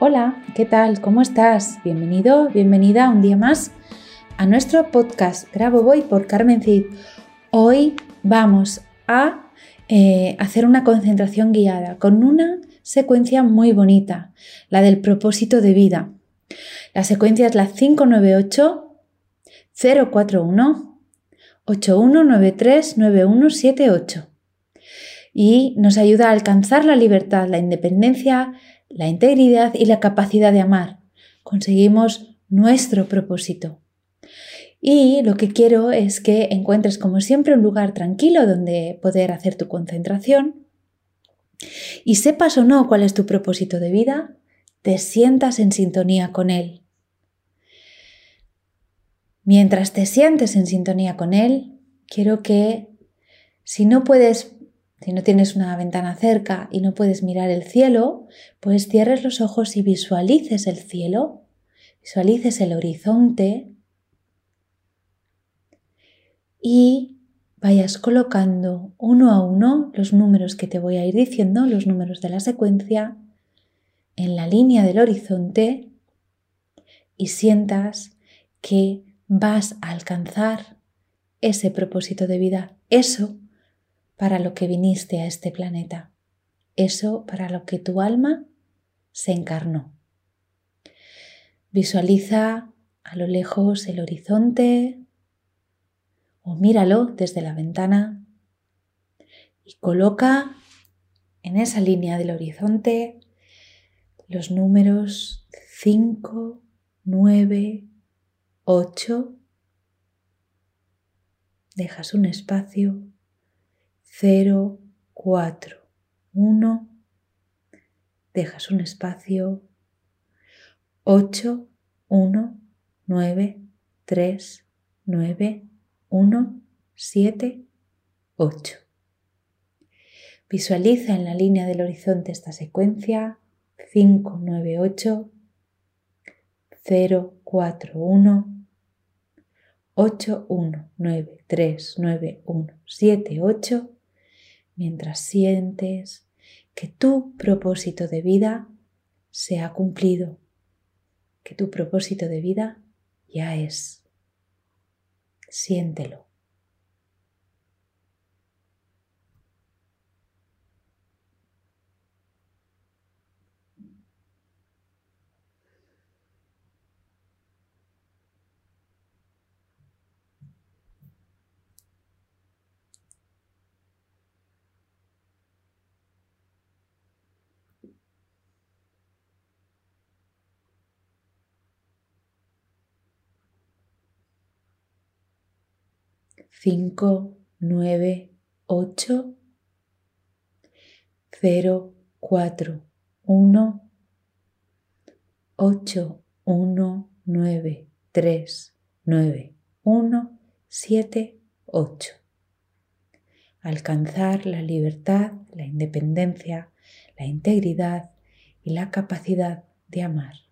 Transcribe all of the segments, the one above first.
Hola, ¿qué tal? ¿Cómo estás? Bienvenido, bienvenida un día más a nuestro podcast Grabo Voy por Carmen Cid. Hoy vamos a eh, hacer una concentración guiada con una secuencia muy bonita, la del propósito de vida. La secuencia es la 598 041 81939178 y nos ayuda a alcanzar la libertad, la independencia, la integridad y la capacidad de amar. Conseguimos nuestro propósito. Y lo que quiero es que encuentres como siempre un lugar tranquilo donde poder hacer tu concentración y sepas o no cuál es tu propósito de vida, te sientas en sintonía con él. Mientras te sientes en sintonía con él, quiero que si no puedes si no tienes una ventana cerca y no puedes mirar el cielo, pues cierres los ojos y visualices el cielo, visualices el horizonte. Y vayas colocando uno a uno los números que te voy a ir diciendo, los números de la secuencia, en la línea del horizonte y sientas que vas a alcanzar ese propósito de vida, eso para lo que viniste a este planeta, eso para lo que tu alma se encarnó. Visualiza a lo lejos el horizonte o míralo desde la ventana y coloca en esa línea del horizonte los números 5, 9, 8. Dejas un espacio 0, 4, 1, dejas un espacio, 8, 1, 9, 3, 9, 1, 7, 8. Visualiza en la línea del horizonte esta secuencia. 5, 9, 8, 0, 4, 1, 8, 1, 9, 3, 9, 1, 7, 8 mientras sientes que tu propósito de vida se ha cumplido, que tu propósito de vida ya es. Siéntelo. 5, 9, 8, 0, 4, 1, 8, 1, 9, 3, 9, 1, 7, 8. Alcanzar la libertad, la independencia, la integridad y la capacidad de amar.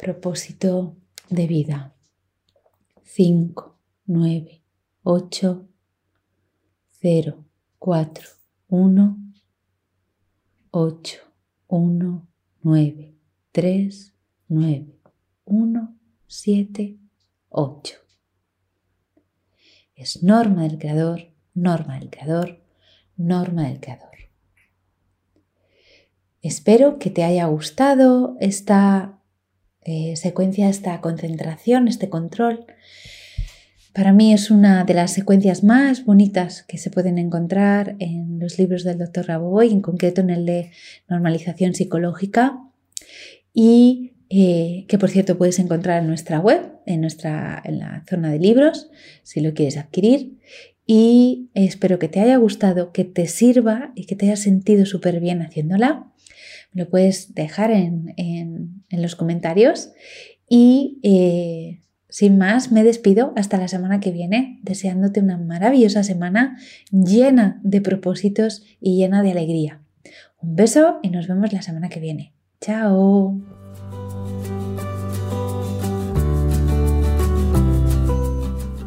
Propósito de vida. 5, 9, 8, 0, 4, 1, 8, 1, 9, 3, 9, 1, 7, 8. Es norma del creador, norma del creador, norma del creador. Espero que te haya gustado esta eh, secuencia, esta concentración, este control. Para mí es una de las secuencias más bonitas que se pueden encontrar en los libros del Dr. Raboboy, en concreto en el de normalización psicológica, y eh, que por cierto puedes encontrar en nuestra web, en, nuestra, en la zona de libros, si lo quieres adquirir. Y espero que te haya gustado, que te sirva y que te hayas sentido súper bien haciéndola lo puedes dejar en, los comentarios. Y eh, sin más, me despido hasta la semana que viene, deseándote una maravillosa semana llena de propósitos y llena de alegría. Un beso y nos vemos la semana que viene. Chao.